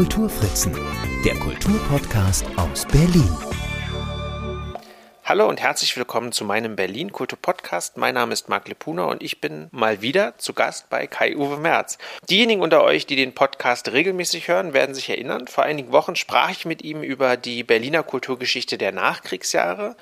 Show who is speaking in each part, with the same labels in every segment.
Speaker 1: Kulturfritzen, der Kulturpodcast aus Berlin.
Speaker 2: Hallo und herzlich willkommen zu meinem Berlin Kultur Podcast. Mein Name ist Marc Lepuna und ich bin mal wieder zu Gast bei Kai-Uwe Merz. Diejenigen unter euch, die den Podcast regelmäßig hören, werden sich erinnern, vor einigen Wochen sprach ich mit ihm über die Berliner Kulturgeschichte der Nachkriegsjahre.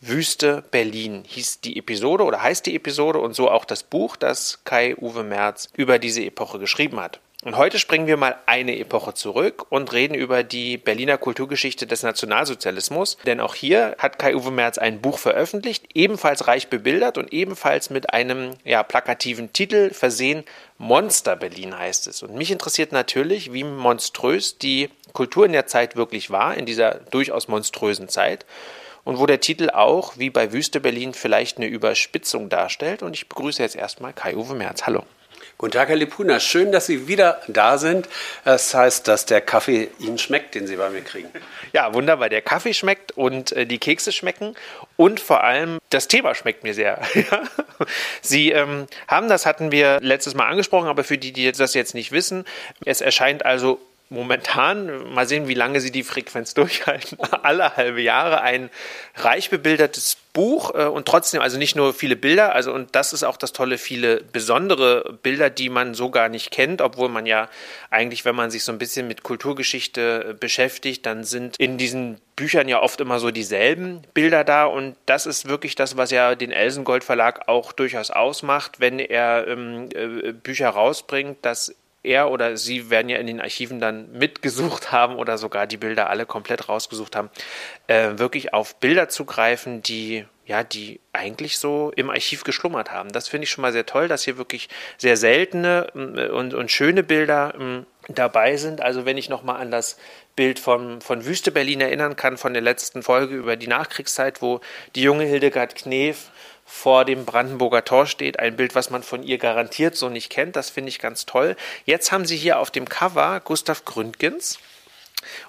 Speaker 2: Wüste Berlin hieß die Episode oder heißt die Episode und so auch das Buch, das Kai-Uwe Merz über diese Epoche geschrieben hat. Und heute springen wir mal eine Epoche zurück und reden über die Berliner Kulturgeschichte des Nationalsozialismus. Denn auch hier hat Kai-Uwe Merz ein Buch veröffentlicht, ebenfalls reich bebildert und ebenfalls mit einem ja, plakativen Titel versehen. Monster Berlin heißt es. Und mich interessiert natürlich, wie monströs die Kultur in der Zeit wirklich war, in dieser durchaus monströsen Zeit und wo der Titel auch, wie bei Wüste Berlin, vielleicht eine Überspitzung darstellt. Und ich begrüße jetzt erstmal Kai-Uwe Merz. Hallo.
Speaker 3: Guten Tag, Herr Lipuna. Schön, dass Sie wieder da sind. Das heißt, dass der Kaffee Ihnen schmeckt, den Sie bei mir kriegen.
Speaker 2: Ja, wunderbar. Der Kaffee schmeckt und äh, die Kekse schmecken und vor allem das Thema schmeckt mir sehr. Sie ähm, haben, das hatten wir letztes Mal angesprochen, aber für die, die das jetzt nicht wissen, es erscheint also momentan, mal sehen, wie lange sie die Frequenz durchhalten, alle halbe Jahre ein reich bebildertes Buch äh, und trotzdem, also nicht nur viele Bilder, also und das ist auch das Tolle, viele besondere Bilder, die man so gar nicht kennt, obwohl man ja eigentlich, wenn man sich so ein bisschen mit Kulturgeschichte äh, beschäftigt, dann sind in diesen Büchern ja oft immer so dieselben Bilder da und das ist wirklich das, was ja den Elsengold Verlag auch durchaus ausmacht, wenn er ähm, äh, Bücher rausbringt, dass er oder sie werden ja in den Archiven dann mitgesucht haben oder sogar die Bilder alle komplett rausgesucht haben, äh, wirklich auf Bilder zugreifen, die ja, die eigentlich so im Archiv geschlummert haben. Das finde ich schon mal sehr toll, dass hier wirklich sehr seltene äh, und, und schöne Bilder ähm, dabei sind. Also wenn ich nochmal an das Bild von, von Wüste Berlin erinnern kann, von der letzten Folge über die Nachkriegszeit, wo die junge Hildegard Knef vor dem Brandenburger Tor steht. Ein Bild, was man von ihr garantiert so nicht kennt. Das finde ich ganz toll. Jetzt haben sie hier auf dem Cover Gustav Gründgens.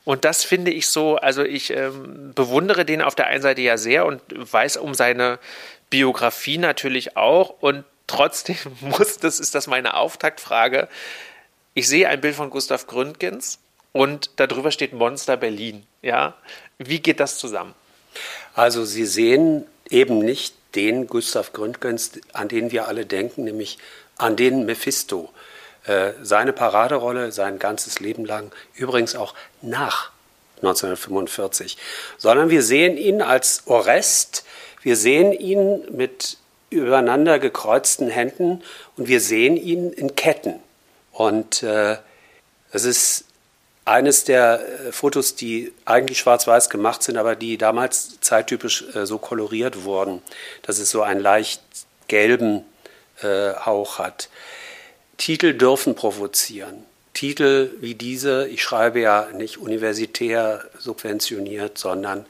Speaker 2: Und das finde ich so, also ich ähm, bewundere den auf der einen Seite ja sehr und weiß um seine Biografie natürlich auch. Und trotzdem muss, das ist das meine Auftaktfrage. Ich sehe ein Bild von Gustav Gründgens und darüber steht Monster Berlin. Ja, wie geht das zusammen?
Speaker 3: Also Sie sehen eben nicht den Gustav Gründgens, an den wir alle denken, nämlich an den Mephisto. Äh, seine Paraderolle sein ganzes Leben lang, übrigens auch nach 1945, sondern wir sehen ihn als Orest, wir sehen ihn mit übereinander gekreuzten Händen und wir sehen ihn in Ketten. Und äh, das ist eines der äh, Fotos, die eigentlich schwarz-weiß gemacht sind, aber die damals zeittypisch äh, so koloriert wurden, dass es so einen leicht gelben äh, Hauch hat. Titel dürfen provozieren. Titel wie diese, ich schreibe ja nicht universitär subventioniert, sondern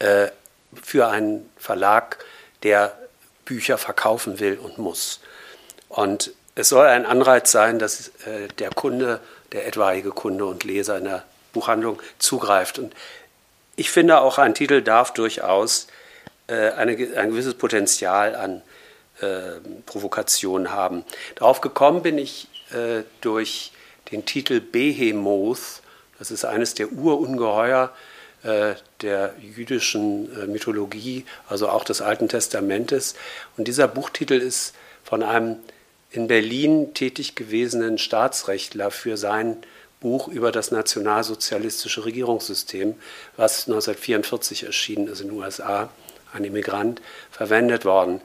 Speaker 3: äh, für einen Verlag, der Bücher verkaufen will und muss. Und es soll ein Anreiz sein, dass äh, der Kunde der etwaige Kunde und Leser in der Buchhandlung zugreift. Und ich finde auch, ein Titel darf durchaus äh, eine, ein gewisses Potenzial an äh, Provokation haben. Darauf gekommen bin ich äh, durch den Titel Behemoth. Das ist eines der Urungeheuer äh, der jüdischen äh, Mythologie, also auch des Alten Testamentes. Und dieser Buchtitel ist von einem in Berlin tätig gewesenen Staatsrechtler für sein Buch über das nationalsozialistische Regierungssystem, was 1944 erschienen ist in den USA, ein Immigrant, verwendet worden.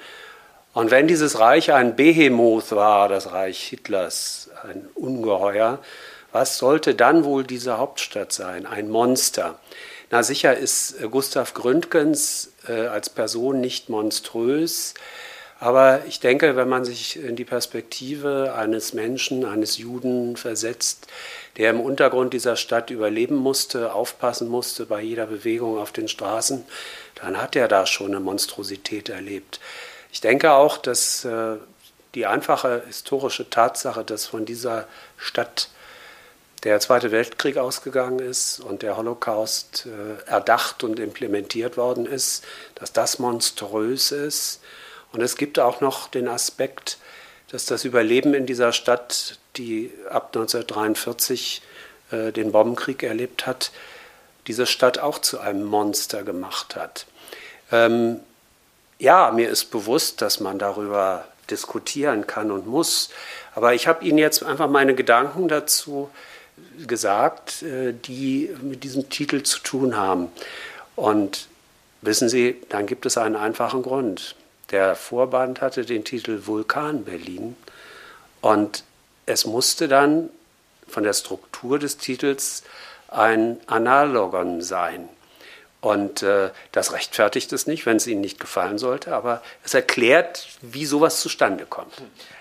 Speaker 3: Und wenn dieses Reich ein Behemoth war, das Reich Hitlers, ein Ungeheuer, was sollte dann wohl diese Hauptstadt sein? Ein Monster. Na sicher ist Gustav Gründgens äh, als Person nicht monströs, aber ich denke, wenn man sich in die Perspektive eines Menschen, eines Juden versetzt, der im Untergrund dieser Stadt überleben musste, aufpassen musste bei jeder Bewegung auf den Straßen, dann hat er da schon eine Monstrosität erlebt. Ich denke auch, dass äh, die einfache historische Tatsache, dass von dieser Stadt der Zweite Weltkrieg ausgegangen ist und der Holocaust äh, erdacht und implementiert worden ist, dass das monströs ist und es gibt auch noch den Aspekt, dass das Überleben in dieser Stadt, die ab 1943 äh, den Bombenkrieg erlebt hat, diese Stadt auch zu einem Monster gemacht hat. Ähm, ja, mir ist bewusst, dass man darüber diskutieren kann und muss. Aber ich habe Ihnen jetzt einfach meine Gedanken dazu gesagt, äh, die mit diesem Titel zu tun haben. Und wissen Sie, dann gibt es einen einfachen Grund. Der Vorband hatte den Titel Vulkan Berlin und es musste dann von der Struktur des Titels ein Analogon sein. Und äh, das rechtfertigt es nicht, wenn es Ihnen nicht gefallen sollte, aber es erklärt, wie sowas zustande kommt.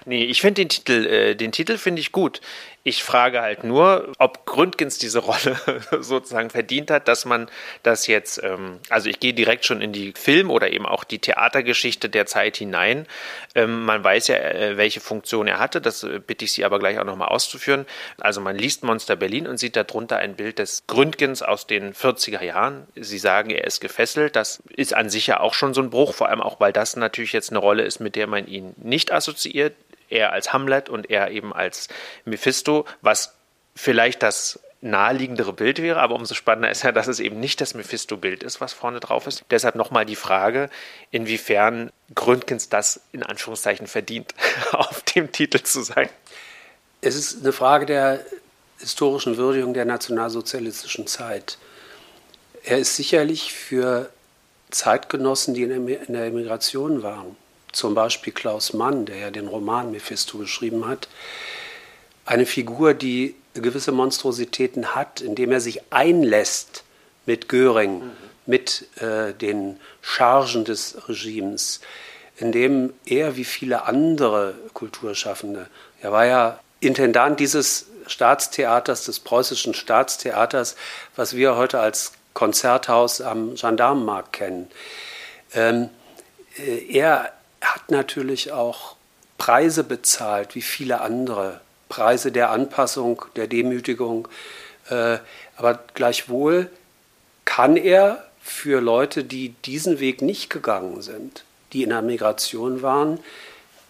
Speaker 2: Nee, ich finde den Titel, äh, den Titel finde ich gut. Ich frage halt nur, ob Gründgens diese Rolle sozusagen verdient hat, dass man das jetzt, ähm, also ich gehe direkt schon in die Film- oder eben auch die Theatergeschichte der Zeit hinein. Ähm, man weiß ja, äh, welche Funktion er hatte, das äh, bitte ich Sie aber gleich auch nochmal auszuführen. Also man liest Monster Berlin und sieht darunter ein Bild des Gründgens aus den 40er Jahren. Sie sagen, er ist gefesselt. Das ist an sich ja auch schon so ein Bruch, vor allem auch, weil das natürlich jetzt eine Rolle ist, mit der man ihn nicht assoziiert er als Hamlet und er eben als Mephisto, was vielleicht das naheliegendere Bild wäre, aber umso spannender ist ja, dass es eben nicht das Mephisto-Bild ist, was vorne drauf ist. Deshalb nochmal die Frage, inwiefern Gründgens das in Anführungszeichen verdient, auf dem Titel zu sein.
Speaker 3: Es ist eine Frage der historischen Würdigung der nationalsozialistischen Zeit. Er ist sicherlich für Zeitgenossen, die in der Emigration waren, zum Beispiel Klaus Mann, der ja den Roman Mephisto geschrieben hat, eine Figur, die gewisse Monstrositäten hat, indem er sich einlässt mit Göring, mhm. mit äh, den Chargen des Regimes, indem er wie viele andere Kulturschaffende, er war ja Intendant dieses Staatstheaters, des preußischen Staatstheaters, was wir heute als Konzerthaus am Gendarmenmarkt kennen. Ähm, äh, er hat natürlich auch Preise bezahlt, wie viele andere. Preise der Anpassung, der Demütigung. Äh, aber gleichwohl kann er für Leute, die diesen Weg nicht gegangen sind, die in der Migration waren,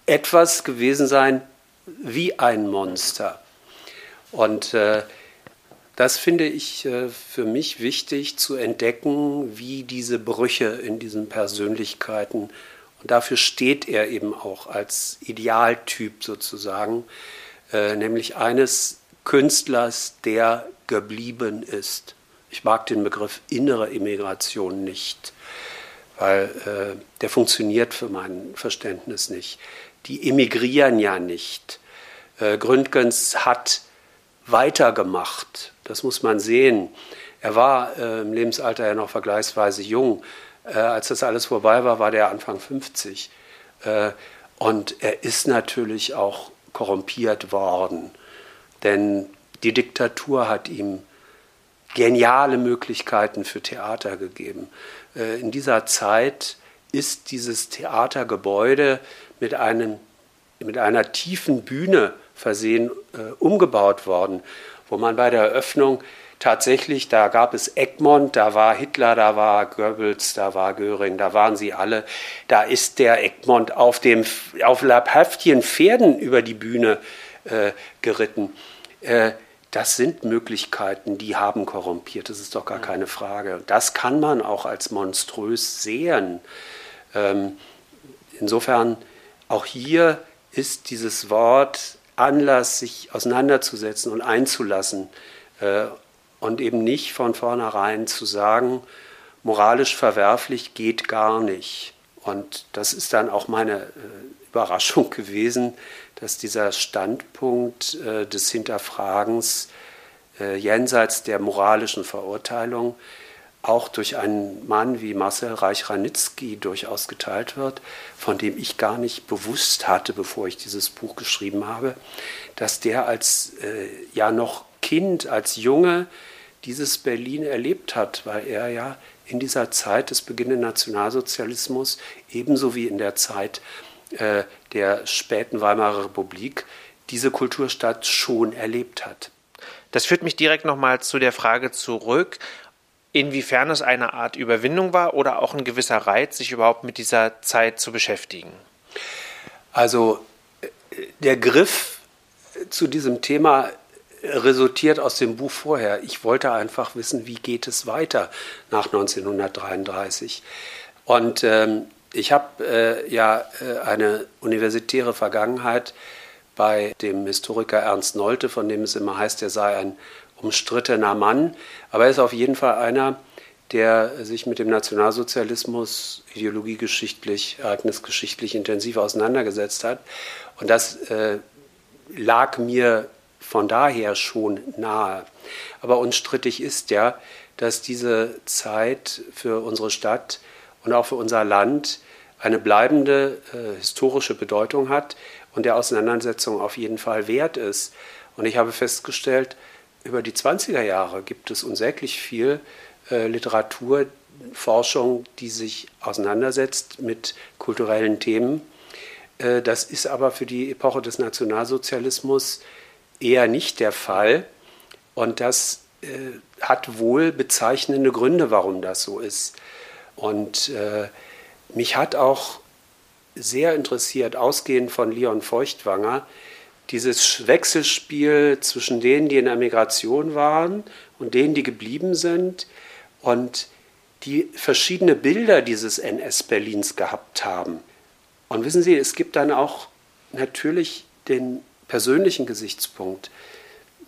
Speaker 3: etwas gewesen sein wie ein Monster. Und äh, das finde ich äh, für mich wichtig zu entdecken, wie diese Brüche in diesen Persönlichkeiten und dafür steht er eben auch als Idealtyp sozusagen, äh, nämlich eines Künstlers, der geblieben ist. Ich mag den Begriff innere Immigration nicht, weil äh, der funktioniert für mein Verständnis nicht. Die emigrieren ja nicht. Gründgens hat weitergemacht, das muss man sehen. Er war äh, im Lebensalter ja noch vergleichsweise jung äh, als das alles vorbei war, war der Anfang 50. Äh, und er ist natürlich auch korrumpiert worden, denn die Diktatur hat ihm geniale Möglichkeiten für Theater gegeben. Äh, in dieser Zeit ist dieses Theatergebäude mit, einem, mit einer tiefen Bühne versehen, äh, umgebaut worden, wo man bei der Eröffnung tatsächlich, da gab es Egmont, da war Hitler, da war Goebbels, da war Göring, da waren sie alle. Da ist der Egmont auf, dem, auf leibhaftigen Pferden über die Bühne äh, geritten. Äh, das sind Möglichkeiten, die haben korrumpiert, das ist doch gar keine Frage. Das kann man auch als monströs sehen. Ähm, insofern, auch hier ist dieses Wort Anlass, sich auseinanderzusetzen und einzulassen. Äh, und eben nicht von vornherein zu sagen, moralisch verwerflich geht gar nicht. Und das ist dann auch meine äh, Überraschung gewesen, dass dieser Standpunkt äh, des Hinterfragens äh, jenseits der moralischen Verurteilung auch durch einen Mann wie Marcel Reich-Ranitzky durchaus geteilt wird, von dem ich gar nicht bewusst hatte, bevor ich dieses Buch geschrieben habe, dass der als äh, ja noch Kind, als Junge dieses Berlin erlebt hat, weil er ja in dieser Zeit des beginnenden Nationalsozialismus ebenso wie in der Zeit äh, der späten Weimarer Republik diese Kulturstadt schon erlebt hat.
Speaker 2: Das führt mich direkt nochmal zu der Frage zurück, inwiefern es eine Art Überwindung war oder auch ein gewisser Reiz, sich überhaupt mit dieser Zeit zu beschäftigen.
Speaker 3: Also der Griff zu diesem Thema resultiert aus dem Buch vorher. Ich wollte einfach wissen, wie geht es weiter nach 1933. Und ähm, ich habe äh, ja äh, eine universitäre Vergangenheit bei dem Historiker Ernst Nolte, von dem es immer heißt, er sei ein umstrittener Mann. Aber er ist auf jeden Fall einer, der sich mit dem Nationalsozialismus ideologiegeschichtlich, ereignisgeschichtlich intensiv auseinandergesetzt hat. Und das äh, lag mir von daher schon nahe. Aber unstrittig ist ja, dass diese Zeit für unsere Stadt und auch für unser Land eine bleibende äh, historische Bedeutung hat und der Auseinandersetzung auf jeden Fall wert ist. Und ich habe festgestellt, über die 20er Jahre gibt es unsäglich viel äh, Literatur, Forschung, die sich auseinandersetzt mit kulturellen Themen. Äh, das ist aber für die Epoche des Nationalsozialismus eher nicht der Fall. Und das äh, hat wohl bezeichnende Gründe, warum das so ist. Und äh, mich hat auch sehr interessiert, ausgehend von Leon Feuchtwanger, dieses Wechselspiel zwischen denen, die in der Migration waren und denen, die geblieben sind und die verschiedene Bilder dieses NS-Berlins gehabt haben. Und wissen Sie, es gibt dann auch natürlich den persönlichen Gesichtspunkt.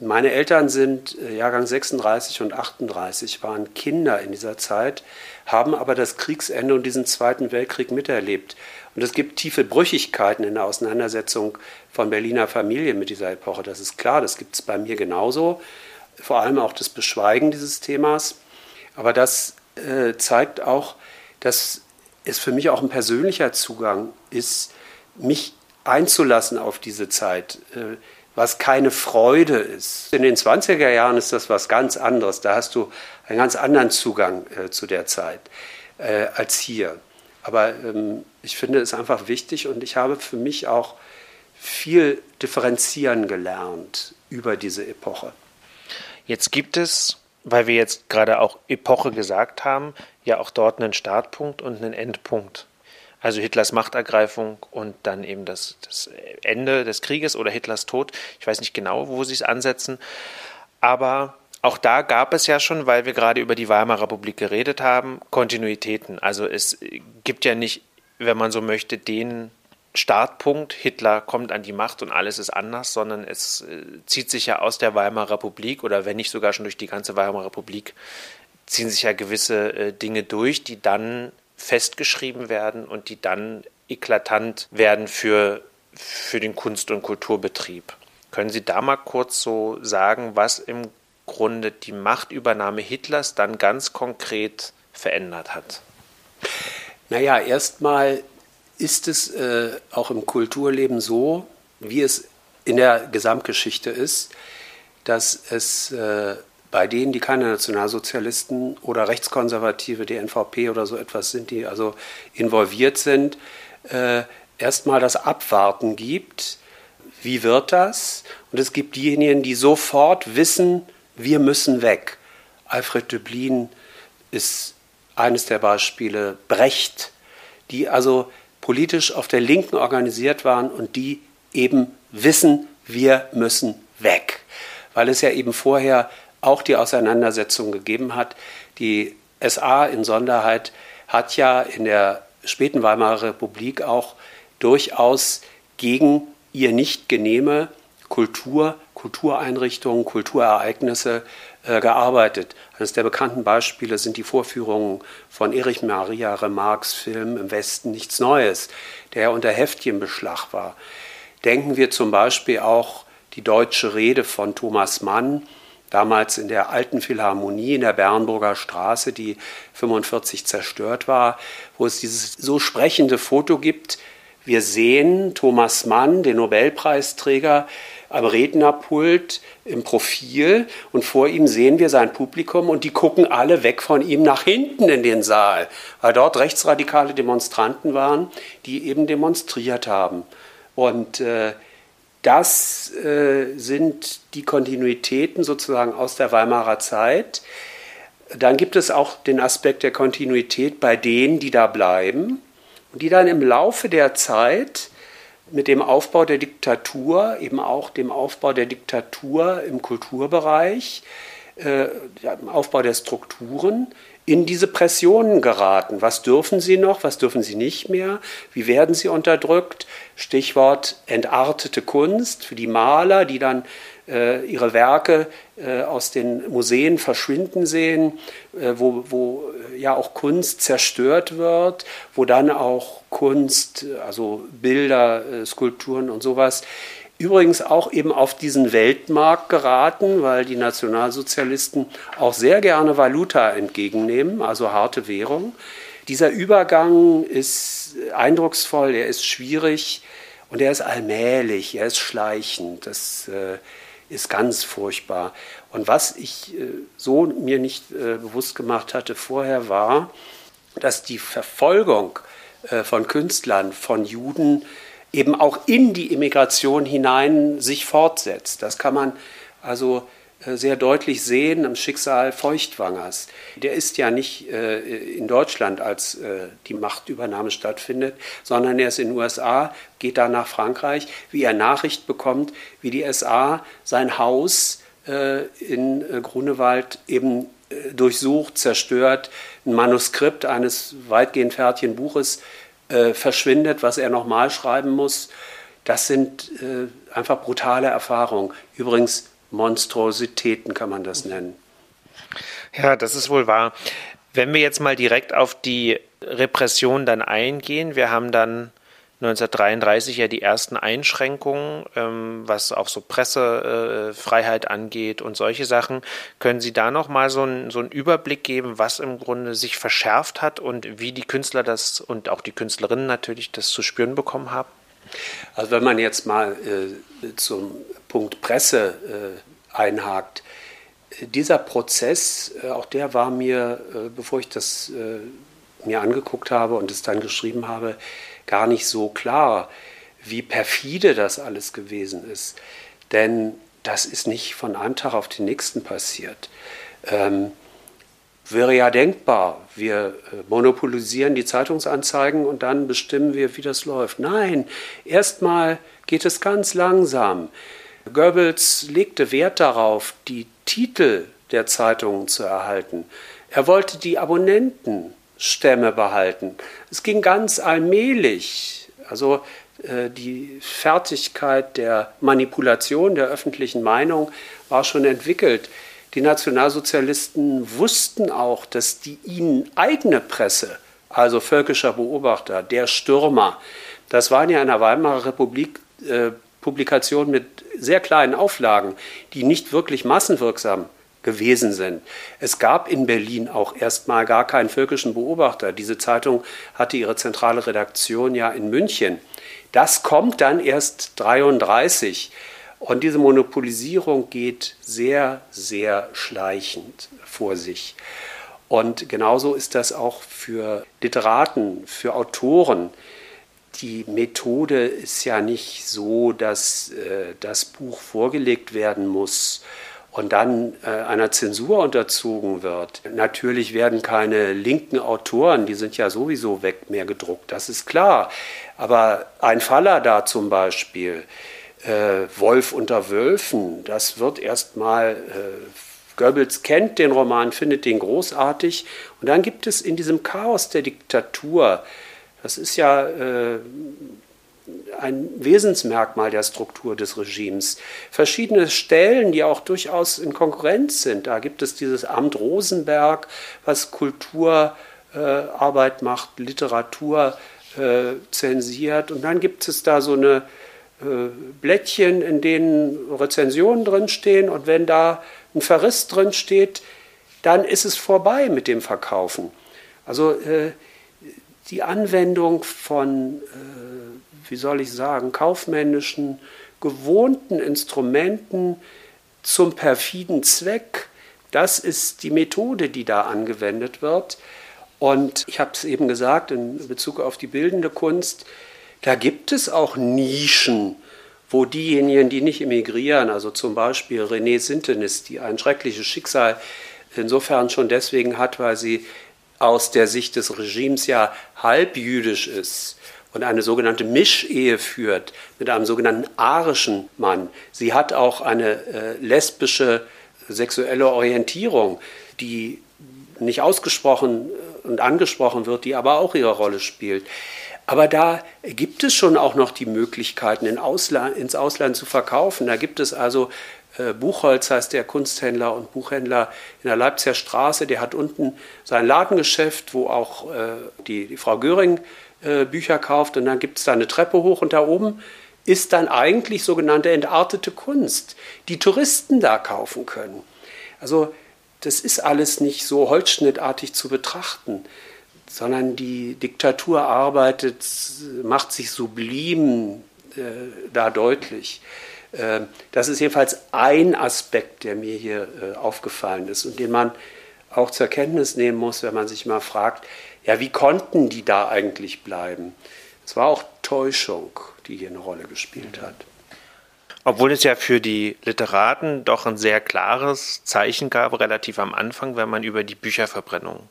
Speaker 3: Meine Eltern sind äh, Jahrgang 36 und 38, waren Kinder in dieser Zeit, haben aber das Kriegsende und diesen Zweiten Weltkrieg miterlebt. Und es gibt tiefe Brüchigkeiten in der Auseinandersetzung von Berliner Familien mit dieser Epoche. Das ist klar, das gibt es bei mir genauso. Vor allem auch das Beschweigen dieses Themas. Aber das äh, zeigt auch, dass es für mich auch ein persönlicher Zugang ist, mich einzulassen auf diese Zeit. Äh, was keine Freude ist. In den 20er Jahren ist das was ganz anderes. Da hast du einen ganz anderen Zugang äh, zu der Zeit äh, als hier. Aber ähm, ich finde es einfach wichtig und ich habe für mich auch viel differenzieren gelernt über diese Epoche.
Speaker 2: Jetzt gibt es, weil wir jetzt gerade auch Epoche gesagt haben, ja auch dort einen Startpunkt und einen Endpunkt. Also Hitlers Machtergreifung und dann eben das, das Ende des Krieges oder Hitlers Tod. Ich weiß nicht genau, wo sie es ansetzen. Aber auch da gab es ja schon, weil wir gerade über die Weimarer Republik geredet haben, Kontinuitäten. Also es gibt ja nicht, wenn man so möchte, den Startpunkt, Hitler kommt an die Macht und alles ist anders, sondern es äh, zieht sich ja aus der Weimarer Republik oder wenn nicht sogar schon durch die ganze Weimarer Republik, ziehen sich ja gewisse äh, Dinge durch, die dann festgeschrieben werden und die dann eklatant werden für, für den Kunst- und Kulturbetrieb. Können Sie da mal kurz so sagen, was im Grunde die Machtübernahme Hitlers dann ganz konkret verändert hat?
Speaker 3: Naja, erstmal ist es äh, auch im Kulturleben so, wie es in der Gesamtgeschichte ist, dass es äh, bei denen, die keine Nationalsozialisten oder Rechtskonservative, die NVP oder so etwas sind, die also involviert sind, äh, erstmal das Abwarten gibt. Wie wird das? Und es gibt diejenigen, die sofort wissen, wir müssen weg. Alfred Döblin ist eines der Beispiele. Brecht, die also politisch auf der Linken organisiert waren und die eben wissen, wir müssen weg. Weil es ja eben vorher auch die Auseinandersetzung gegeben hat. Die SA in Sonderheit hat ja in der späten Weimarer Republik auch durchaus gegen ihr nicht genehme Kultur, Kultureinrichtungen, Kulturereignisse äh, gearbeitet. Eines der bekannten Beispiele sind die Vorführungen von Erich Maria Remarques Film Im Westen nichts Neues, der unter Heftchenbeschlag war. Denken wir zum Beispiel auch die deutsche Rede von Thomas Mann, damals in der alten Philharmonie in der Bernburger Straße, die 45 zerstört war, wo es dieses so sprechende Foto gibt. Wir sehen Thomas Mann, den Nobelpreisträger, am Rednerpult im Profil und vor ihm sehen wir sein Publikum und die gucken alle weg von ihm nach hinten in den Saal, weil dort rechtsradikale Demonstranten waren, die eben demonstriert haben. Und äh, das äh, sind die Kontinuitäten sozusagen aus der Weimarer Zeit. Dann gibt es auch den Aspekt der Kontinuität bei denen, die da bleiben und die dann im Laufe der Zeit mit dem Aufbau der Diktatur, eben auch dem Aufbau der Diktatur im Kulturbereich, äh, im Aufbau der Strukturen, in diese Pressionen geraten. Was dürfen sie noch, was dürfen sie nicht mehr? Wie werden sie unterdrückt? Stichwort entartete Kunst für die Maler, die dann äh, ihre Werke äh, aus den Museen verschwinden sehen, äh, wo, wo ja auch Kunst zerstört wird, wo dann auch Kunst, also Bilder, Skulpturen und sowas, übrigens auch eben auf diesen Weltmarkt geraten, weil die Nationalsozialisten auch sehr gerne Valuta entgegennehmen, also harte Währung. Dieser Übergang ist eindrucksvoll, er ist schwierig und er ist allmählich, er ist schleichend. Das äh, ist ganz furchtbar. Und was ich äh, so mir nicht äh, bewusst gemacht hatte vorher war, dass die Verfolgung äh, von Künstlern, von Juden eben auch in die Immigration hinein sich fortsetzt. Das kann man also äh, sehr deutlich sehen am Schicksal Feuchtwangers. Der ist ja nicht äh, in Deutschland, als äh, die Machtübernahme stattfindet, sondern er ist in den USA, geht da nach Frankreich, wie er Nachricht bekommt, wie die SA sein Haus in Grunewald eben durchsucht, zerstört, ein Manuskript eines weitgehend fertigen Buches verschwindet, was er nochmal schreiben muss. Das sind einfach brutale Erfahrungen. Übrigens Monstrositäten kann man das nennen.
Speaker 2: Ja, das ist wohl wahr. Wenn wir jetzt mal direkt auf die Repression dann eingehen, wir haben dann 1933 ja die ersten Einschränkungen, ähm, was auch so Pressefreiheit äh, angeht und solche Sachen. Können Sie da noch mal so, ein, so einen Überblick geben, was im Grunde sich verschärft hat und wie die Künstler das und auch die Künstlerinnen natürlich das zu spüren bekommen haben?
Speaker 3: Also wenn man jetzt mal äh, zum Punkt Presse äh, einhakt, dieser Prozess, äh, auch der war mir, äh, bevor ich das äh, mir angeguckt habe und es dann geschrieben habe, gar nicht so klar, wie perfide das alles gewesen ist. Denn das ist nicht von einem Tag auf den nächsten passiert. Ähm, wäre ja denkbar, wir äh, monopolisieren die Zeitungsanzeigen und dann bestimmen wir, wie das läuft. Nein, erstmal geht es ganz langsam. Goebbels legte Wert darauf, die Titel der Zeitungen zu erhalten. Er wollte die Abonnentenstämme behalten. Es ging ganz allmählich. Also äh, die Fertigkeit der Manipulation der öffentlichen Meinung war schon entwickelt. Die Nationalsozialisten wussten auch, dass die ihnen eigene Presse, also völkischer Beobachter, der Stürmer, das waren ja in der Weimarer Republik äh, Publikationen mit sehr kleinen Auflagen, die nicht wirklich massenwirksam gewesen sind. Es gab in Berlin auch erstmal gar keinen völkischen Beobachter. Diese Zeitung hatte ihre zentrale Redaktion ja in München. Das kommt dann erst 1933. Und diese Monopolisierung geht sehr, sehr schleichend vor sich. Und genauso ist das auch für Literaten, für Autoren. Die Methode ist ja nicht so, dass äh, das Buch vorgelegt werden muss und dann äh, einer Zensur unterzogen wird. Natürlich werden keine linken Autoren, die sind ja sowieso weg, mehr gedruckt, das ist klar. Aber ein Faller da zum Beispiel, äh, Wolf unter Wölfen, das wird erstmal, äh, Goebbels kennt den Roman, findet den großartig. Und dann gibt es in diesem Chaos der Diktatur, das ist ja äh, ein Wesensmerkmal der Struktur des Regimes. Verschiedene Stellen, die auch durchaus in Konkurrenz sind. Da gibt es dieses Amt Rosenberg, was Kulturarbeit äh, macht, Literatur äh, zensiert. Und dann gibt es da so eine äh, Blättchen, in denen Rezensionen drinstehen und wenn da ein Verriss drinsteht, dann ist es vorbei mit dem Verkaufen. Also äh, die Anwendung von, äh, wie soll ich sagen, kaufmännischen, gewohnten Instrumenten zum perfiden Zweck, das ist die Methode, die da angewendet wird. Und ich habe es eben gesagt, in Bezug auf die bildende Kunst, da gibt es auch Nischen, wo diejenigen, die nicht emigrieren, also zum Beispiel René Sintenis, die ein schreckliches Schicksal insofern schon deswegen hat, weil sie aus der Sicht des Regimes ja halb jüdisch ist und eine sogenannte Mischehe führt mit einem sogenannten arischen Mann. Sie hat auch eine äh, lesbische sexuelle Orientierung, die nicht ausgesprochen und angesprochen wird, die aber auch ihre Rolle spielt. Aber da gibt es schon auch noch die Möglichkeiten, in Ausland, ins Ausland zu verkaufen. Da gibt es also äh, Buchholz heißt der Kunsthändler und Buchhändler in der Leipziger Straße, der hat unten sein Ladengeschäft, wo auch äh, die, die, Frau Göring äh, Bücher kauft und dann gibt es da eine Treppe hoch und da oben ist dann eigentlich sogenannte entartete Kunst, die Touristen da kaufen können. Also das ist alles nicht so holzschnittartig zu betrachten, sondern die Diktatur arbeitet, macht sich sublim äh, da deutlich. Äh, das ist jedenfalls ein Aspekt, der mir hier äh, aufgefallen ist und den man auch zur Kenntnis nehmen muss, wenn man sich mal fragt, ja, wie konnten die da eigentlich bleiben? Es war auch Täuschung, die hier eine Rolle gespielt hat.
Speaker 2: Obwohl es ja für die Literaten doch ein sehr klares Zeichen gab, relativ am Anfang, wenn man über die Bücherverbrennung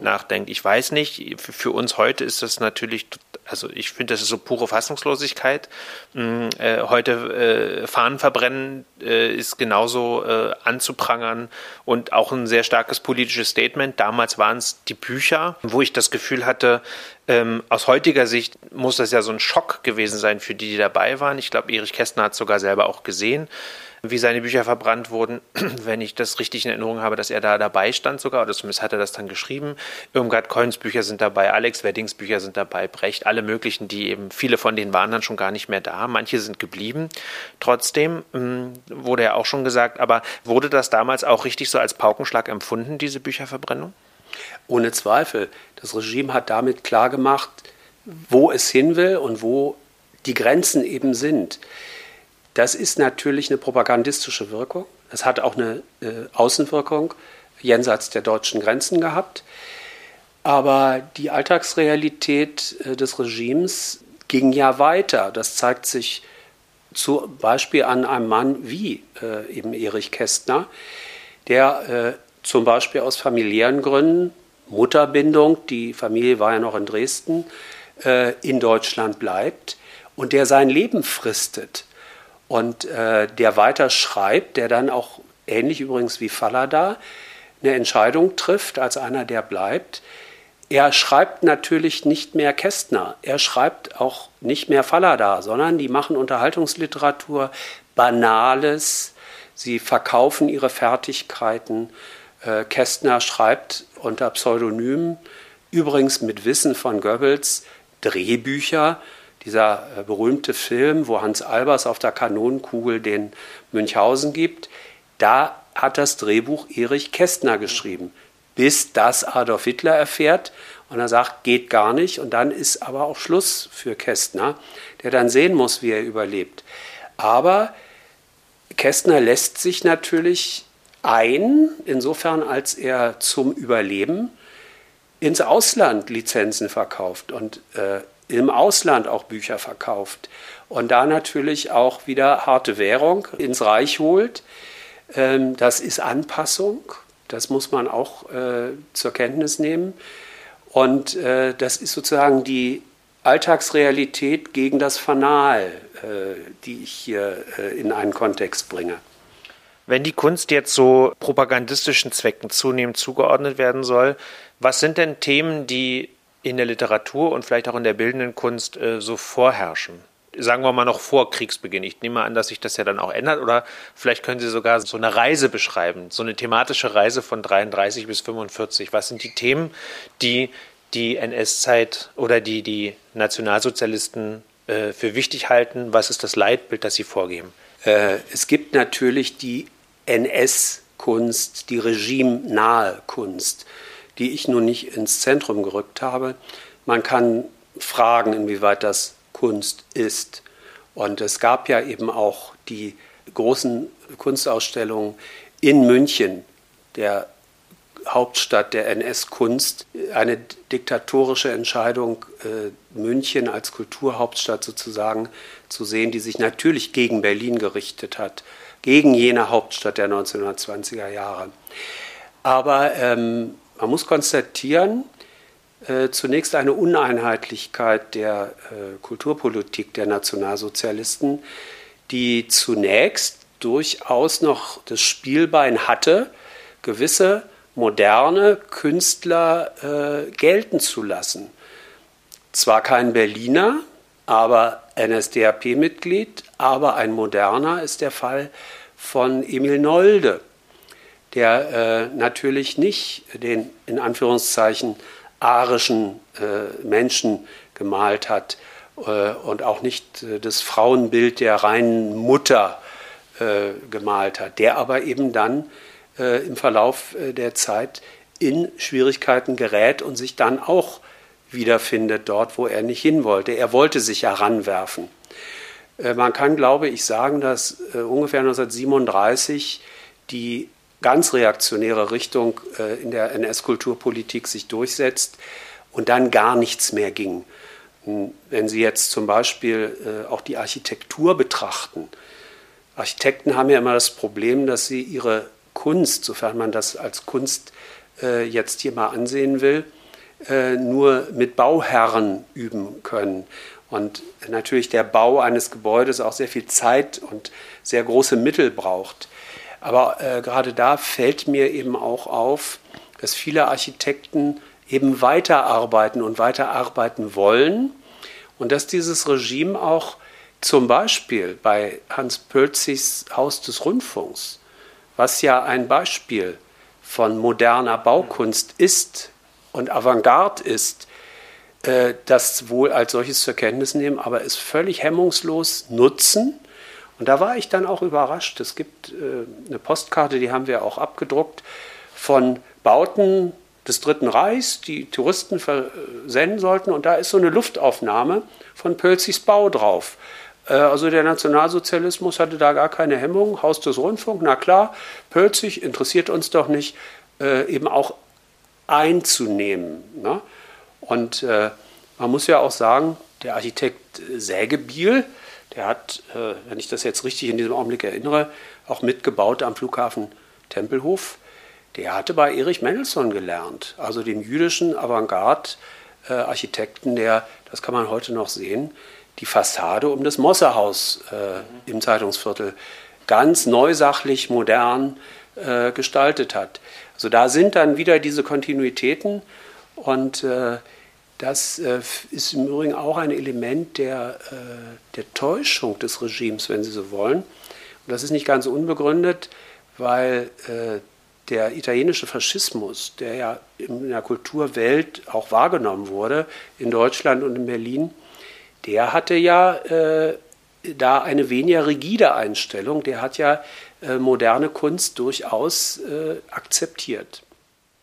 Speaker 2: nachdenkt. Ich weiß nicht, für uns heute ist das natürlich, also ich finde, das ist so pure Fassungslosigkeit. Mm, äh, heute äh, Fahnen verbrennen äh, ist genauso anzuprangern und auch ein sehr starkes politisches Statement. Damals waren es die Bücher, wo ich das Gefühl hatte, ähm, aus heutiger Sicht muss das ja so ein Schock gewesen sein für die, die dabei waren. Ich glaube, Erich Kästner hat es sogar selber auch gesehen wie seine Bücher verbrannt wurden, wenn ich das richtig in Erinnerung habe, dass er da dabei stand sogar, oder zumindest hat er das dann geschrieben. Irmgard Coins Bücher sind dabei, Alex Weddings Bücher sind dabei, Brecht, alle möglichen, die eben, viele von denen waren dann schon gar nicht mehr da, manche sind geblieben. Trotzdem ähm, wurde ja auch schon gesagt, aber wurde das damals auch richtig so als Paukenschlag empfunden, diese Bücherverbrennung?
Speaker 3: Ohne Zweifel. Das Regime hat damit klargemacht, wo es hin will und wo die Grenzen eben sind. Das ist natürlich eine propagandistische Wirkung. Es hat auch eine äh, Außenwirkung jenseits der deutschen Grenzen gehabt. Aber die Alltagsrealität äh, des Regimes ging ja weiter. Das zeigt sich zum Beispiel an einem Mann wie äh, eben Erich Kästner, der äh, zum Beispiel aus familiären Gründen, Mutterbindung, die Familie war ja noch in Dresden, äh, in Deutschland bleibt und der sein Leben fristet und äh, der weiter schreibt, der dann auch ähnlich übrigens wie Fallada eine Entscheidung trifft als einer, der bleibt. Er schreibt natürlich nicht mehr Kästner, er schreibt auch nicht mehr Fallada, sondern die machen Unterhaltungsliteratur, Banales, sie verkaufen ihre Fertigkeiten. Äh, Kästner schreibt unter Pseudonym, übrigens mit Wissen von Goebbels, Drehbücher, dieser äh, berühmte Film, wo Hans Albers auf der Kanonenkugel den Münchhausen gibt, da hat das Drehbuch Erich Kästner geschrieben, bis das Adolf Hitler erfährt und er sagt, geht gar nicht. Und dann ist aber auch Schluss für Kästner, der dann sehen muss, wie er überlebt. Aber Kästner lässt sich natürlich ein, insofern als er zum Überleben ins Ausland Lizenzen verkauft. Und äh, im Ausland auch Bücher verkauft und da natürlich auch wieder harte Währung ins Reich holt. Ähm, das ist Anpassung, das muss man auch äh, zur Kenntnis nehmen. Und äh, das ist sozusagen die Alltagsrealität gegen das Fanal, äh, die ich hier in einen Kontext bringe.
Speaker 2: Wenn die Kunst jetzt so propagandistischen Zwecken zunehmend zugeordnet werden soll, was sind denn Themen, die in der Literatur und vielleicht auch in der bildenden Kunst äh, so vorherrschen? Sagen wir mal noch vor Kriegsbeginn. Ich nehme an, dass sich das ja dann auch ändert. Oder vielleicht können Sie sogar so eine Reise beschreiben, so eine thematische Reise von 33 bis 45. Was sind die Themen, die die NS-Zeit oder die die Nationalsozialisten äh, für wichtig halten? Was ist das Leitbild, das Sie vorgeben?
Speaker 3: Äh, es gibt natürlich die NS-Kunst, die regimenahe Kunst die ich nun nicht ins Zentrum gerückt habe. Man kann fragen, inwieweit das Kunst ist. Und es gab ja eben auch die großen Kunstausstellungen in München, der Hauptstadt der NS-Kunst, eine diktatorische Entscheidung, äh, München als Kulturhauptstadt sozusagen zu sehen, die sich natürlich gegen Berlin gerichtet hat, gegen jene Hauptstadt der 1920er Jahre. Aber ähm, man muss konstatieren, äh, zunächst eine Uneinheitlichkeit der äh, Kulturpolitik der Nationalsozialisten, die zunächst durchaus noch das Spielbein hatte, gewisse moderne Künstler äh, gelten zu lassen. Zwar kein Berliner, aber NSDAP-Mitglied, aber ein moderner ist der Fall von Emil Nolde, der äh, natürlich nicht den in Anführungszeichen arischen äh, Menschen gemalt hat äh, und auch nicht äh, das Frauenbild der reinen Mutter äh, gemalt hat, der aber eben dann äh, im Verlauf der Zeit in Schwierigkeiten gerät und sich dann auch wiederfindet dort, wo er nicht hin wollte. Er wollte sich heranwerfen. Man kann, glaube ich, sagen, dass äh, ungefähr 1937 die ganz reaktionäre Richtung äh, in der NS-Kulturpolitik sich durchsetzt und dann gar nichts mehr ging. Hm, wenn Sie jetzt zum Beispiel auch die Architektur betrachten, Architekten haben ja immer das Problem, dass sie ihre Kunst, sofern man das als Kunst jetzt hier mal ansehen will, nur mit Bauherren üben können. Und natürlich der Bau eines Gebäudes auch sehr viel Zeit und sehr große Mittel braucht. Aber äh, gerade da fällt mir eben auch auf, dass viele Architekten eben weiterarbeiten und weiterarbeiten wollen und dass dieses Regime auch zum Beispiel bei Hans Pölzigs Haus des Rundfunks, was ja ein Beispiel von moderner Baukunst ist und Avantgarde ist, äh, das wohl als solches zur Kenntnis nehmen, aber es völlig hemmungslos nutzen. Und da war ich dann auch überrascht. Es gibt äh, eine Postkarte, die haben wir auch abgedruckt, von Bauten des Dritten Reichs, die Touristen versenden sollten. Und da ist so eine Luftaufnahme von Pölzigs Bau drauf. Äh, also der Nationalsozialismus hatte da gar keine Hemmung. Haus des Rundfunk, na klar, Pölzig interessiert uns doch nicht, eben auch einzunehmen. Ne? Und äh, man muss ja auch sagen, der Architekt Sägebiel, der hat, äh, wenn ich das jetzt richtig in diesem Augenblick erinnere, auch mitgebaut am Flughafen Tempelhof. Der hatte bei Erich Mendelssohn gelernt, also dem jüdischen Avantgarde-Architekten, der, das kann man heute noch sehen, die Fassade um das Mossehaus äh, im Zeitungsviertel ganz neusachlich, modern äh, gestaltet hat. Also da sind dann wieder diese Kontinuitäten und äh, das äh, ist im Übrigen auch ein Element der, äh, der Täuschung des Regimes, wenn Sie so wollen. Und das ist nicht ganz unbegründet, weil äh, der italienische Faschismus, der ja in der Kulturwelt auch wahrgenommen wurde, in Deutschland und in Berlin, der hatte ja äh, da eine weniger rigide Einstellung. Der hat ja äh, moderne Kunst durchaus äh, akzeptiert.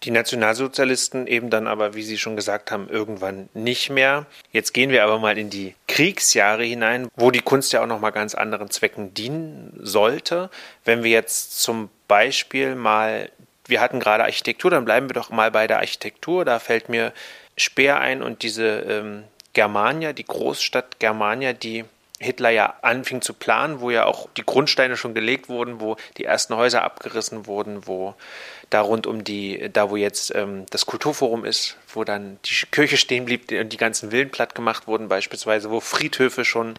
Speaker 2: Die Nationalsozialisten eben dann aber, wie Sie schon gesagt haben, irgendwann nicht mehr. Jetzt gehen wir aber mal in die Kriegsjahre hinein, wo die Kunst ja auch noch mal ganz anderen Zwecken dienen sollte. Wenn wir jetzt zum Beispiel mal, wir hatten gerade Architektur, dann bleiben wir doch mal bei der Architektur. Da fällt mir Speer ein und diese ähm, Germania, die Großstadt Germania, die Hitler ja anfing zu planen, wo ja auch die Grundsteine schon gelegt wurden, wo die ersten Häuser abgerissen wurden, wo da rund um die, da wo jetzt ähm, das Kulturforum ist, wo dann die Kirche stehen blieb und die ganzen Villen platt gemacht wurden, beispielsweise, wo Friedhöfe schon,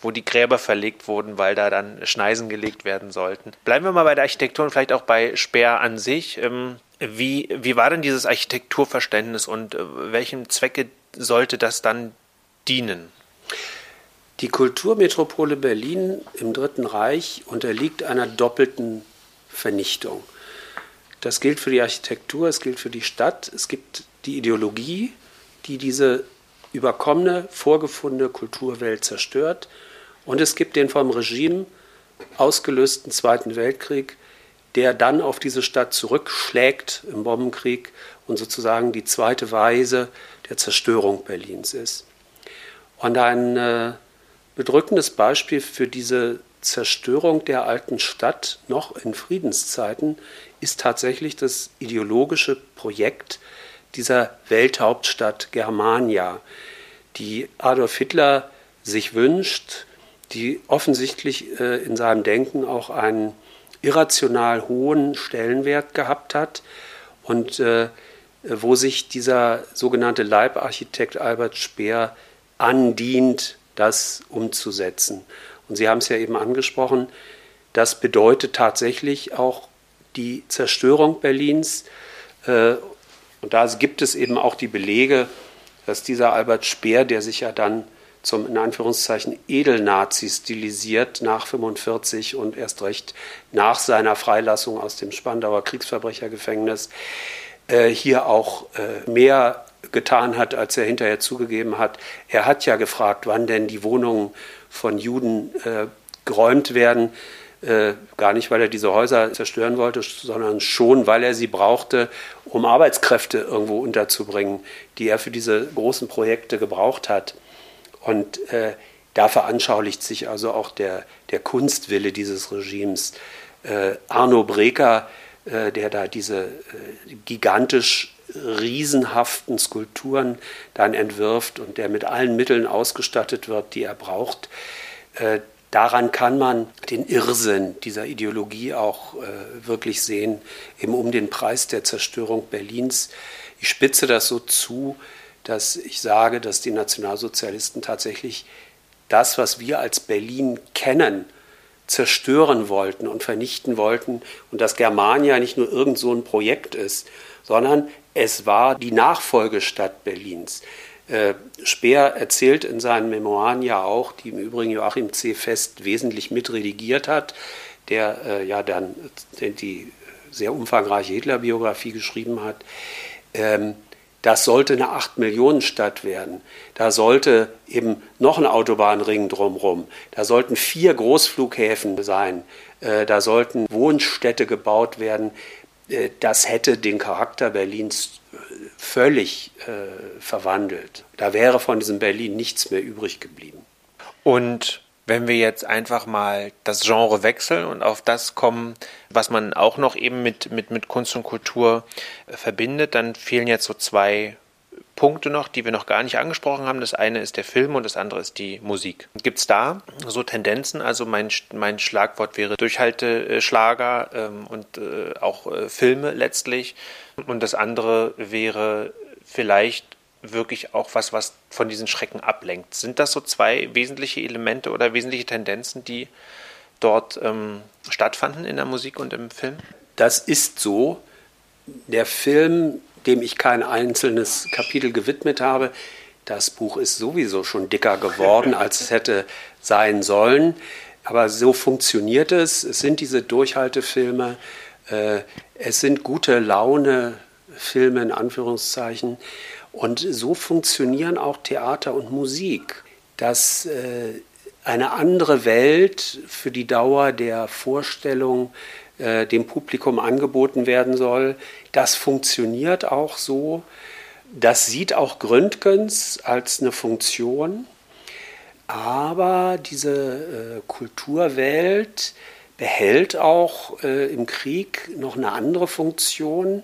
Speaker 2: wo die Gräber verlegt wurden, weil da dann Schneisen gelegt werden sollten. Bleiben wir mal bei der Architektur und vielleicht auch bei Speer an sich. Ähm, wie, wie war denn dieses Architekturverständnis und äh, welchem Zwecke sollte das dann dienen?
Speaker 3: Die Kulturmetropole Berlin im Dritten Reich unterliegt einer doppelten Vernichtung. Das gilt für die Architektur, es gilt für die Stadt, es gibt die Ideologie, die diese überkommene, vorgefundene Kulturwelt zerstört. Und es gibt den vom Regime ausgelösten Zweiten Weltkrieg, der dann auf diese Stadt zurückschlägt im Bombenkrieg und sozusagen die zweite Weise der Zerstörung Berlins ist. Und ein äh, bedrückendes Beispiel für diese Zerstörung der alten Stadt noch in Friedenszeiten ist tatsächlich das ideologische Projekt dieser Welthauptstadt Germania, die Adolf Hitler sich wünscht, die offensichtlich äh, in seinem Denken auch einen irrational hohen Stellenwert gehabt hat und äh, wo sich dieser sogenannte Leibarchitekt Albert Speer andient, das umzusetzen. Und Sie haben es ja eben angesprochen, das bedeutet tatsächlich auch die Zerstörung Berlins. Äh, und da gibt es eben auch die Belege, dass dieser Albert Speer, der sich ja dann zum in Anführungszeichen Edelnazi stilisiert nach 45 und erst recht nach seiner Freilassung aus dem Spandauer Kriegsverbrechergefängnis äh, hier auch äh, mehr getan hat, als er hinterher zugegeben hat. Er hat ja gefragt, wann denn die Wohnungen von Juden äh, geräumt werden. Äh, gar nicht, weil er diese Häuser zerstören wollte, sondern schon, weil er sie brauchte, um Arbeitskräfte irgendwo unterzubringen, die er für diese großen Projekte gebraucht hat. Und äh, da veranschaulicht sich also auch der, der Kunstwille dieses Regimes. Äh, Arno Breker, äh, der da diese äh, gigantisch riesenhaften Skulpturen dann entwirft und der mit allen Mitteln ausgestattet wird, die er braucht, äh, daran kann man den Irrsinn dieser Ideologie auch äh, wirklich sehen, eben um den Preis der Zerstörung Berlins. Ich spitze das so zu, dass ich sage, dass die Nationalsozialisten tatsächlich das, was wir als Berlin kennen, zerstören wollten und vernichten wollten und dass Germania nicht nur irgend so ein Projekt ist, sondern es war die Nachfolgestadt Berlins. Äh, Speer erzählt in seinen Memoiren ja auch, die im Übrigen Joachim C. Fest wesentlich mitredigiert hat, der äh, ja dann die sehr umfangreiche Hitler-Biografie geschrieben hat, ähm, das sollte eine 8-Millionen-Stadt werden. Da sollte eben noch ein Autobahnring drumherum. Da sollten vier Großflughäfen sein. Äh, da sollten Wohnstädte gebaut werden. Äh, das hätte den Charakter Berlins äh, völlig verwandelt. Da wäre von diesem Berlin nichts mehr übrig geblieben.
Speaker 2: Und wenn wir jetzt einfach mal das Genre wechseln und auf das kommen, was man auch noch eben mit, mit, mit Kunst und Kultur äh, verbindet, dann fehlen jetzt so zwei Punkte noch, die wir noch gar nicht angesprochen haben. Das eine ist der Film und das andere ist die Musik. Gibt es da so Tendenzen? Also mein, mein Schlagwort wäre Durchhalteschlager ähm, und äh, auch äh, Filme letztlich. Und das andere wäre vielleicht wirklich auch was, was von diesen Schrecken ablenkt. Sind das so zwei wesentliche Elemente oder wesentliche Tendenzen, die dort ähm, stattfanden in der Musik und im Film?
Speaker 3: Das ist so. Der Film, dem ich kein einzelnes Kapitel gewidmet habe, das Buch ist sowieso schon dicker geworden, als es hätte sein sollen. Aber so funktioniert es. Es sind diese Durchhaltefilme. Äh, es sind gute Laune-Filme in Anführungszeichen. Und so funktionieren auch Theater und Musik, dass äh, eine andere Welt für die Dauer der Vorstellung äh, dem Publikum angeboten werden soll. Das funktioniert auch so. Das sieht auch Gründgens als eine Funktion. Aber diese äh, Kulturwelt behält auch äh, im Krieg noch eine andere Funktion,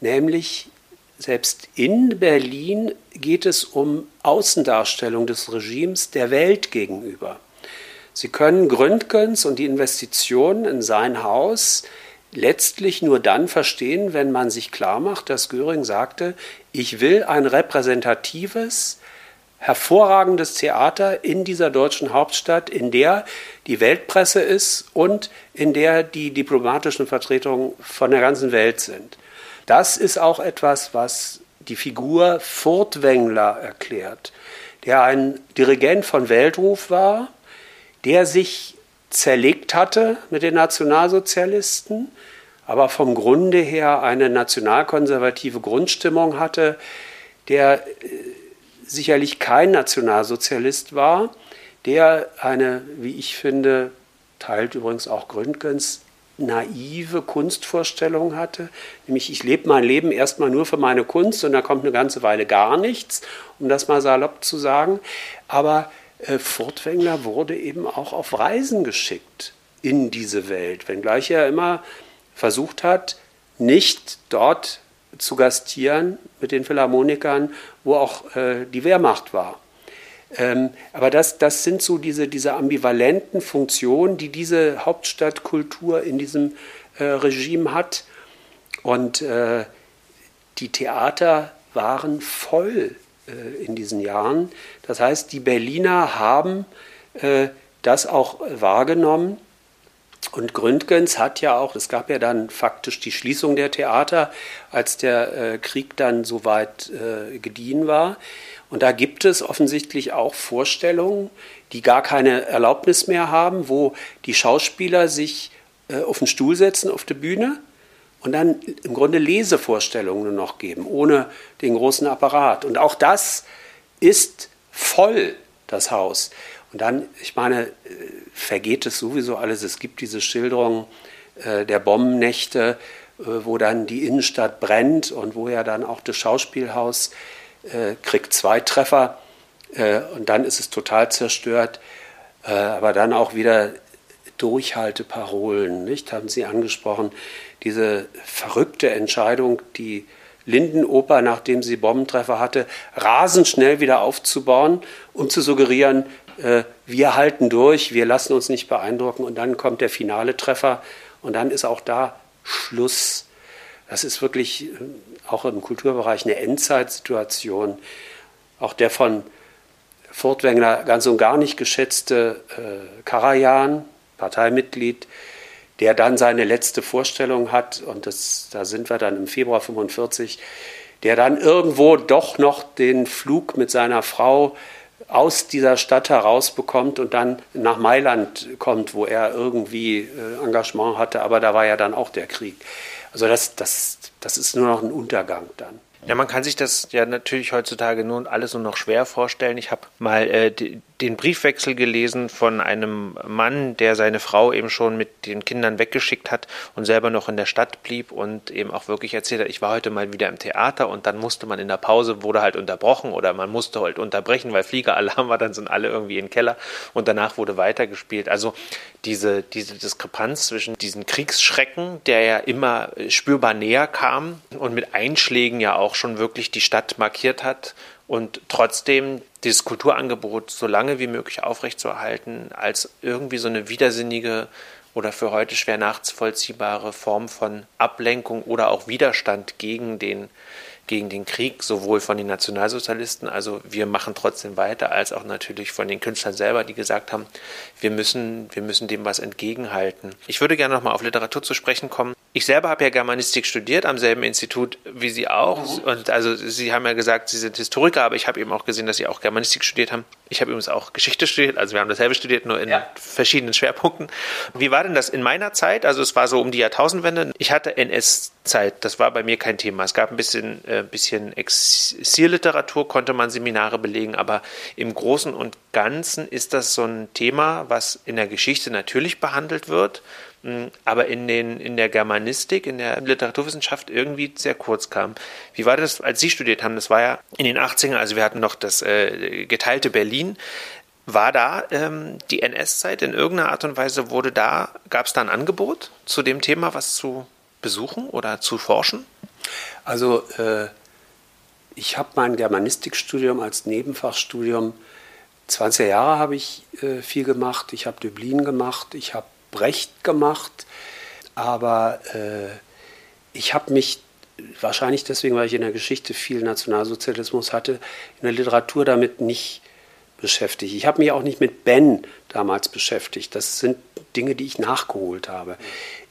Speaker 3: nämlich selbst in Berlin geht es um Außendarstellung des Regimes der Welt gegenüber. Sie können Gründgens und die Investitionen in sein Haus letztlich nur dann verstehen, wenn man sich klar macht, dass Göring sagte, ich will ein repräsentatives, hervorragendes Theater in dieser deutschen Hauptstadt, in der die Weltpresse ist und in der die diplomatischen Vertretungen von der ganzen Welt sind. Das ist auch etwas, was die Figur Furtwängler erklärt, der ein Dirigent von Weltruf war, der sich zerlegt hatte mit den Nationalsozialisten, aber vom Grunde her eine nationalkonservative Grundstimmung hatte, der äh, sicherlich kein Nationalsozialist war, der eine, wie ich finde, teilt übrigens auch Gründgens, naive Kunstvorstellung hatte, nämlich ich lebe mein Leben erstmal nur für meine Kunst und da kommt eine ganze Weile gar nichts, um das mal salopp zu sagen. Aber Furtwängler wurde eben auch auf Reisen geschickt in diese Welt, wenngleich er immer versucht hat, nicht dort zu gastieren mit den Philharmonikern, wo auch äh, die Wehrmacht war. Ähm, aber das, das sind so diese, diese ambivalenten Funktionen, die diese Hauptstadtkultur in diesem äh, Regime hat. Und äh, die Theater waren voll äh, in diesen Jahren. Das heißt, die Berliner haben äh, das auch wahrgenommen. Und Gründgens hat ja auch, es gab ja dann faktisch die Schließung der Theater, als der äh, Krieg dann soweit äh, gediehen war. Und da gibt es offensichtlich auch Vorstellungen, die gar keine Erlaubnis mehr haben, wo die Schauspieler sich äh, auf den Stuhl setzen auf der Bühne und dann im Grunde Lesevorstellungen nur noch geben, ohne den großen Apparat. Und auch das ist voll, das Haus. Und dann, ich meine, äh, vergeht es sowieso alles. Es gibt diese Schilderung äh, der Bombennächte, äh, wo dann die Innenstadt brennt und wo ja dann auch das Schauspielhaus kriegt zwei Treffer und dann ist es total zerstört. Aber dann auch wieder Durchhalteparolen, nicht? Haben Sie angesprochen, diese verrückte Entscheidung, die Lindenoper, nachdem sie Bombentreffer hatte, rasend schnell wieder aufzubauen, um zu suggerieren, äh, wir halten durch, wir lassen uns nicht beeindrucken und dann kommt der finale Treffer und dann ist auch da Schluss. Das ist wirklich äh, auch im Kulturbereich eine Endzeitsituation. Auch der von Furtwängler ganz und gar nicht geschätzte äh, Karajan, Parteimitglied, der dann seine letzte Vorstellung hat, und das, da sind wir dann im Februar 45, der dann irgendwo doch noch den Flug mit seiner Frau aus dieser Stadt herausbekommt und dann nach Mailand kommt, wo er irgendwie äh, Engagement hatte, aber da war ja dann auch der Krieg. Also das, das, das ist nur noch ein Untergang dann.
Speaker 2: Ja, man kann sich das ja natürlich heutzutage nur alles nur noch schwer vorstellen. Ich habe mal äh, die, den Briefwechsel gelesen von einem Mann, der seine Frau eben schon mit den Kindern weggeschickt hat und selber noch in der Stadt blieb und eben auch wirklich erzählt hat, ich war heute mal wieder im Theater und dann musste man in der Pause, wurde halt unterbrochen oder man musste halt unterbrechen, weil Fliegeralarm war, dann sind alle irgendwie im Keller und danach wurde weitergespielt. Also diese, diese Diskrepanz zwischen diesen Kriegsschrecken, der ja immer spürbar näher kam und mit Einschlägen ja auch schon wirklich die Stadt markiert hat und trotzdem dieses Kulturangebot so lange wie möglich aufrechtzuerhalten, als irgendwie so eine widersinnige oder für heute schwer nachvollziehbare Form von Ablenkung oder auch Widerstand gegen den, gegen den Krieg, sowohl von den Nationalsozialisten, also wir machen trotzdem weiter, als auch natürlich von den Künstlern selber, die gesagt haben, wir müssen, wir müssen dem was entgegenhalten. Ich würde gerne nochmal auf Literatur zu sprechen kommen. Ich selber habe ja Germanistik studiert am selben Institut wie Sie auch. Mhm. Und also Sie haben ja gesagt, Sie sind Historiker, aber ich habe eben auch gesehen, dass Sie auch Germanistik studiert haben. Ich habe übrigens auch Geschichte studiert, also wir haben dasselbe studiert, nur in ja. verschiedenen Schwerpunkten. Wie war denn das in meiner Zeit? Also es war so um die Jahrtausendwende. Ich hatte NS-Zeit, das war bei mir kein Thema. Es gab ein bisschen, äh, bisschen Exilliteratur, konnte man Seminare belegen, aber im Großen und Ganzen ist das so ein Thema, was in der Geschichte natürlich behandelt wird aber in, den, in der Germanistik, in der Literaturwissenschaft irgendwie sehr kurz kam. Wie war das, als Sie studiert haben? Das war ja in den 80ern, also wir hatten noch das äh, geteilte Berlin. War da ähm, die NS-Zeit in irgendeiner Art und Weise, wurde da, gab es da ein Angebot zu dem Thema, was zu besuchen oder zu forschen?
Speaker 3: Also äh, ich habe mein Germanistikstudium als Nebenfachstudium 20 Jahre habe ich äh, viel gemacht. Ich habe Dublin gemacht, ich habe Brecht gemacht, aber äh, ich habe mich wahrscheinlich deswegen, weil ich in der Geschichte viel Nationalsozialismus hatte, in der Literatur damit nicht beschäftigt. Ich habe mich auch nicht mit Ben damals beschäftigt. Das sind Dinge, die ich nachgeholt habe.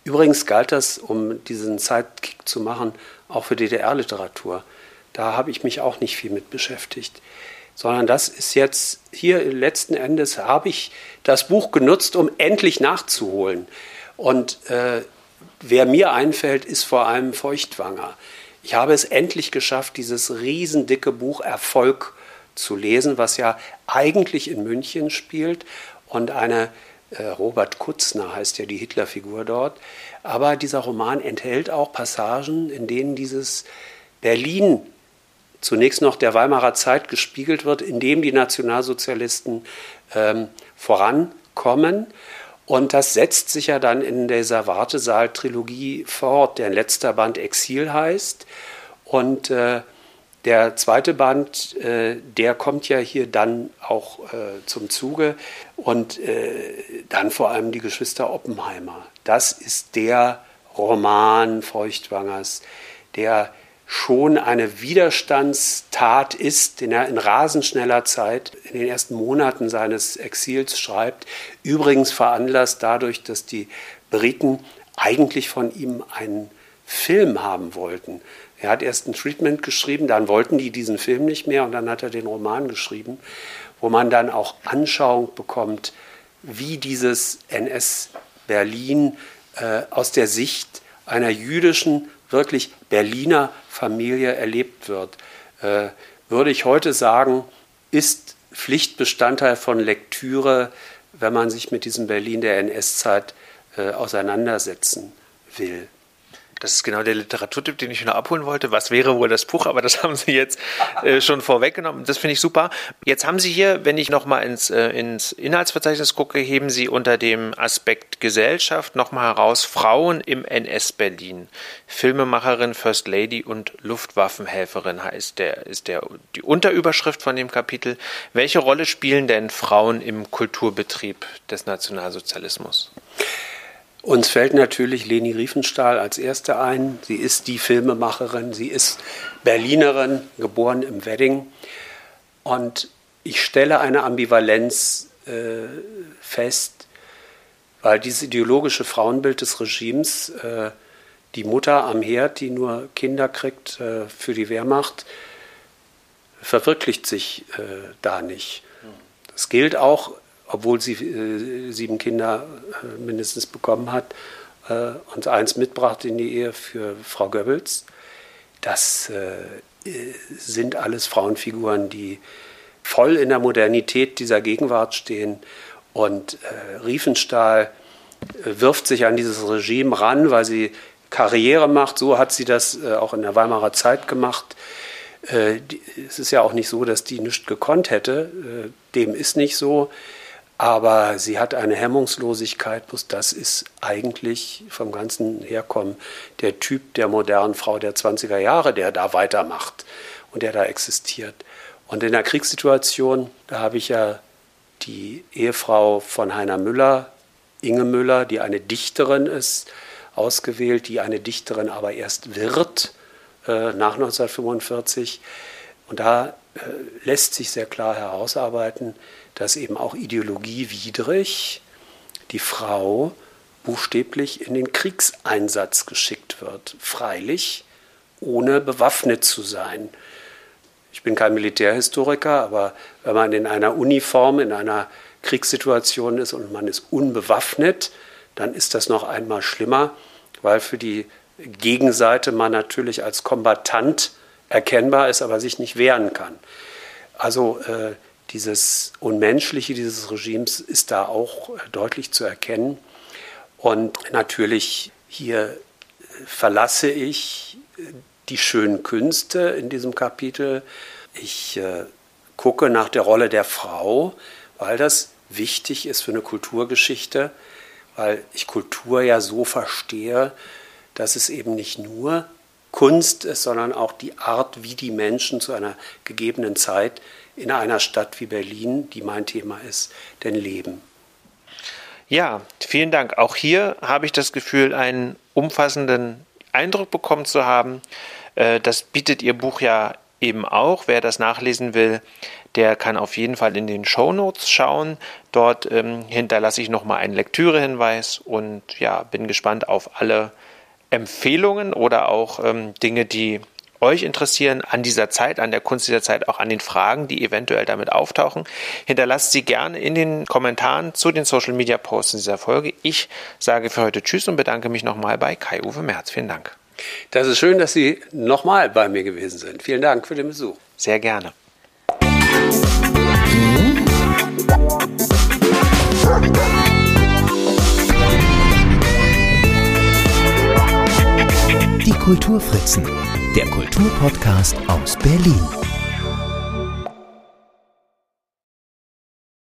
Speaker 3: Übrigens galt das, um diesen Sidekick zu machen, auch für DDR-Literatur. Da habe ich mich auch nicht viel mit beschäftigt sondern das ist jetzt hier letzten Endes habe ich das Buch genutzt, um endlich nachzuholen. Und äh, wer mir einfällt, ist vor allem Feuchtwanger. Ich habe es endlich geschafft, dieses riesendicke Buch Erfolg zu lesen, was ja eigentlich in München spielt und eine äh, Robert Kutzner heißt ja die Hitlerfigur dort. Aber dieser Roman enthält auch Passagen, in denen dieses Berlin zunächst noch der Weimarer Zeit gespiegelt wird, indem die Nationalsozialisten ähm, vorankommen. Und das setzt sich ja dann in dieser Wartesaal-Trilogie fort, deren letzter Band Exil heißt. Und äh, der zweite Band, äh, der kommt ja hier dann auch äh, zum Zuge. Und äh, dann vor allem die Geschwister Oppenheimer. Das ist der Roman Feuchtwangers, der schon eine Widerstandstat ist, den er in rasend schneller Zeit in den ersten Monaten seines Exils schreibt. Übrigens veranlasst dadurch, dass die Briten eigentlich von ihm einen Film haben wollten. Er hat erst ein Treatment geschrieben, dann wollten die diesen Film nicht mehr und dann hat er den Roman geschrieben, wo man dann auch Anschauung bekommt, wie dieses NS-Berlin äh, aus der Sicht einer jüdischen, wirklich Berliner Familie erlebt wird. Äh, würde ich heute sagen, ist Pflichtbestandteil von Lektüre, wenn man sich mit diesem Berlin der NS-Zeit äh, auseinandersetzen will.
Speaker 2: Das ist genau der Literaturtipp, den ich noch abholen wollte. Was wäre wohl das Buch? Aber das haben Sie jetzt äh, schon vorweggenommen. Das finde ich super. Jetzt haben Sie hier, wenn ich nochmal ins, äh, ins Inhaltsverzeichnis gucke, heben Sie unter dem Aspekt Gesellschaft nochmal heraus Frauen im NS-Berlin. Filmemacherin, First Lady und Luftwaffenhelferin heißt der, ist der, die Unterüberschrift von dem Kapitel. Welche Rolle spielen denn Frauen im Kulturbetrieb des Nationalsozialismus?
Speaker 3: Uns fällt natürlich Leni Riefenstahl als erste ein. Sie ist die Filmemacherin, sie ist Berlinerin, geboren im Wedding. Und ich stelle eine Ambivalenz äh, fest, weil dieses ideologische Frauenbild des Regimes, äh, die Mutter am Herd, die nur Kinder kriegt äh, für die Wehrmacht, verwirklicht sich äh, da nicht. Das gilt auch obwohl sie äh, sieben Kinder äh, mindestens bekommen hat äh, und eins mitbrachte in die Ehe für Frau Goebbels. Das äh, sind alles Frauenfiguren, die voll in der Modernität dieser Gegenwart stehen. Und äh, Riefenstahl wirft sich an dieses Regime ran, weil sie Karriere macht. So hat sie das auch in der Weimarer Zeit gemacht. es ist ja auch nicht so, dass die nichts gekonnt hätte. dem ist nicht so. Aber sie hat eine Hemmungslosigkeit, bloß das ist eigentlich vom ganzen Herkommen der Typ der modernen Frau der 20er Jahre, der da weitermacht und der da existiert. Und in der Kriegssituation, da habe ich ja die Ehefrau von Heiner Müller, Inge Müller, die eine Dichterin ist, ausgewählt, die eine Dichterin aber erst wird äh, nach 1945. Und da äh, lässt sich sehr klar herausarbeiten, dass eben auch ideologiewidrig die Frau buchstäblich in den Kriegseinsatz geschickt wird. Freilich, ohne bewaffnet zu sein. Ich bin kein Militärhistoriker, aber wenn man in einer Uniform, in einer Kriegssituation ist und man ist unbewaffnet, dann ist das noch einmal schlimmer, weil für die Gegenseite man natürlich als Kombatant erkennbar ist, aber sich nicht wehren kann. Also äh, dieses Unmenschliche dieses Regimes ist da auch äh, deutlich zu erkennen. Und natürlich hier äh, verlasse ich äh, die schönen Künste in diesem Kapitel. Ich äh, gucke nach der Rolle der Frau, weil das wichtig ist für eine Kulturgeschichte, weil ich Kultur ja so verstehe, dass es eben nicht nur Kunst ist, sondern auch die Art, wie die Menschen zu einer gegebenen Zeit in einer Stadt wie Berlin, die mein Thema ist, denn leben.
Speaker 2: Ja, vielen Dank. Auch hier habe ich das Gefühl, einen umfassenden Eindruck bekommen zu haben. Äh, das bietet Ihr Buch ja eben auch. Wer das nachlesen will, der kann auf jeden Fall in den Show Notes schauen. Dort ähm, hinterlasse ich nochmal einen Lektürehinweis und ja, bin gespannt auf alle Empfehlungen oder auch ähm, Dinge, die euch interessieren an dieser Zeit, an der Kunst dieser Zeit, auch an den Fragen, die eventuell damit auftauchen. Hinterlasst sie gerne in den Kommentaren zu den Social Media Posts in dieser Folge. Ich sage für heute Tschüss und bedanke mich nochmal bei Kai-Uwe Merz. Vielen Dank.
Speaker 3: Das ist schön, dass Sie nochmal bei mir gewesen sind. Vielen Dank für den Besuch.
Speaker 2: Sehr gerne.
Speaker 1: Die Kulturfritzen, der Kulturpodcast aus Berlin.